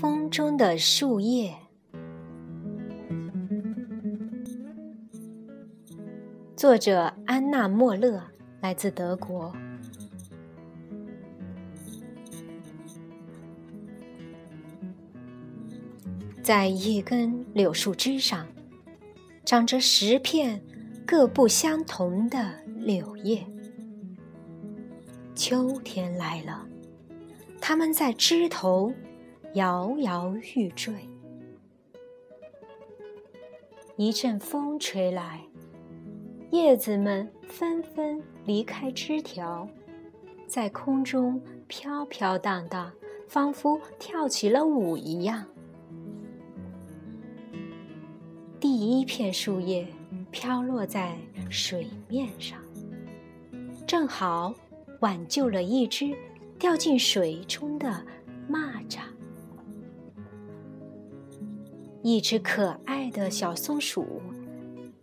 风中的树叶，作者安娜·莫勒，来自德国。在一根柳树枝上，长着十片各不相同的柳叶。秋天来了，它们在枝头摇摇欲坠。一阵风吹来，叶子们纷纷离开枝条，在空中飘飘荡荡，仿佛跳起了舞一样。第一片树叶飘落在水面上，正好挽救了一只掉进水中的蚂蚱。一只可爱的小松鼠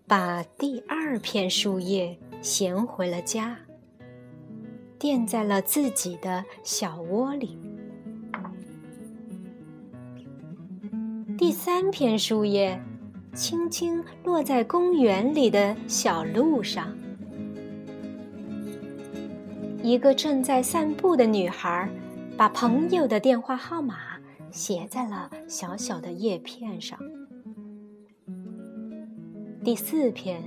把第二片树叶衔回了家，垫在了自己的小窝里。第三片树叶。轻轻落在公园里的小路上。一个正在散步的女孩，把朋友的电话号码写在了小小的叶片上。第四片、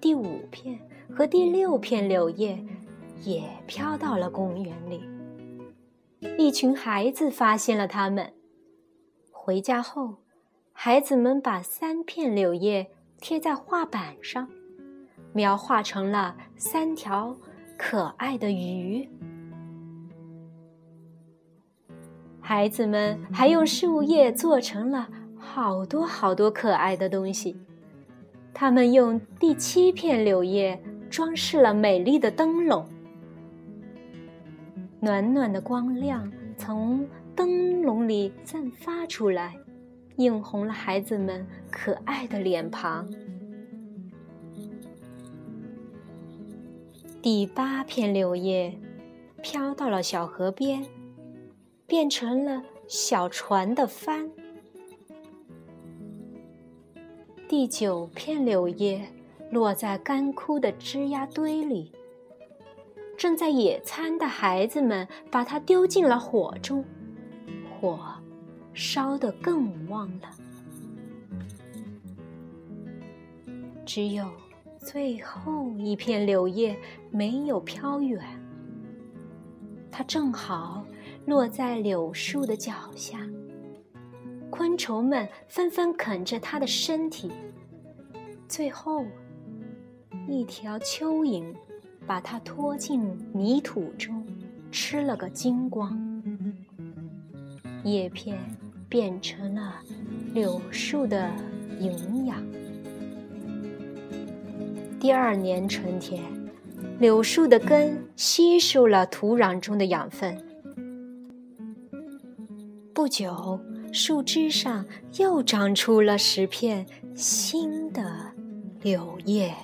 第五片和第六片柳叶也飘到了公园里。一群孩子发现了它们，回家后。孩子们把三片柳叶贴在画板上，描画成了三条可爱的鱼。孩子们还用树叶做成了好多好多可爱的东西。他们用第七片柳叶装饰了美丽的灯笼，暖暖的光亮从灯笼里散发出来。映红了孩子们可爱的脸庞。第八片柳叶飘到了小河边，变成了小船的帆。第九片柳叶落在干枯的枝丫堆里，正在野餐的孩子们把它丢进了火中，火。烧得更旺了，只有最后一片柳叶没有飘远，它正好落在柳树的脚下。昆虫们纷纷啃着它的身体，最后一条蚯蚓把它拖进泥土中，吃了个精光。叶片。变成了柳树的营养。第二年春天，柳树的根吸收了土壤中的养分。不久，树枝上又长出了十片新的柳叶。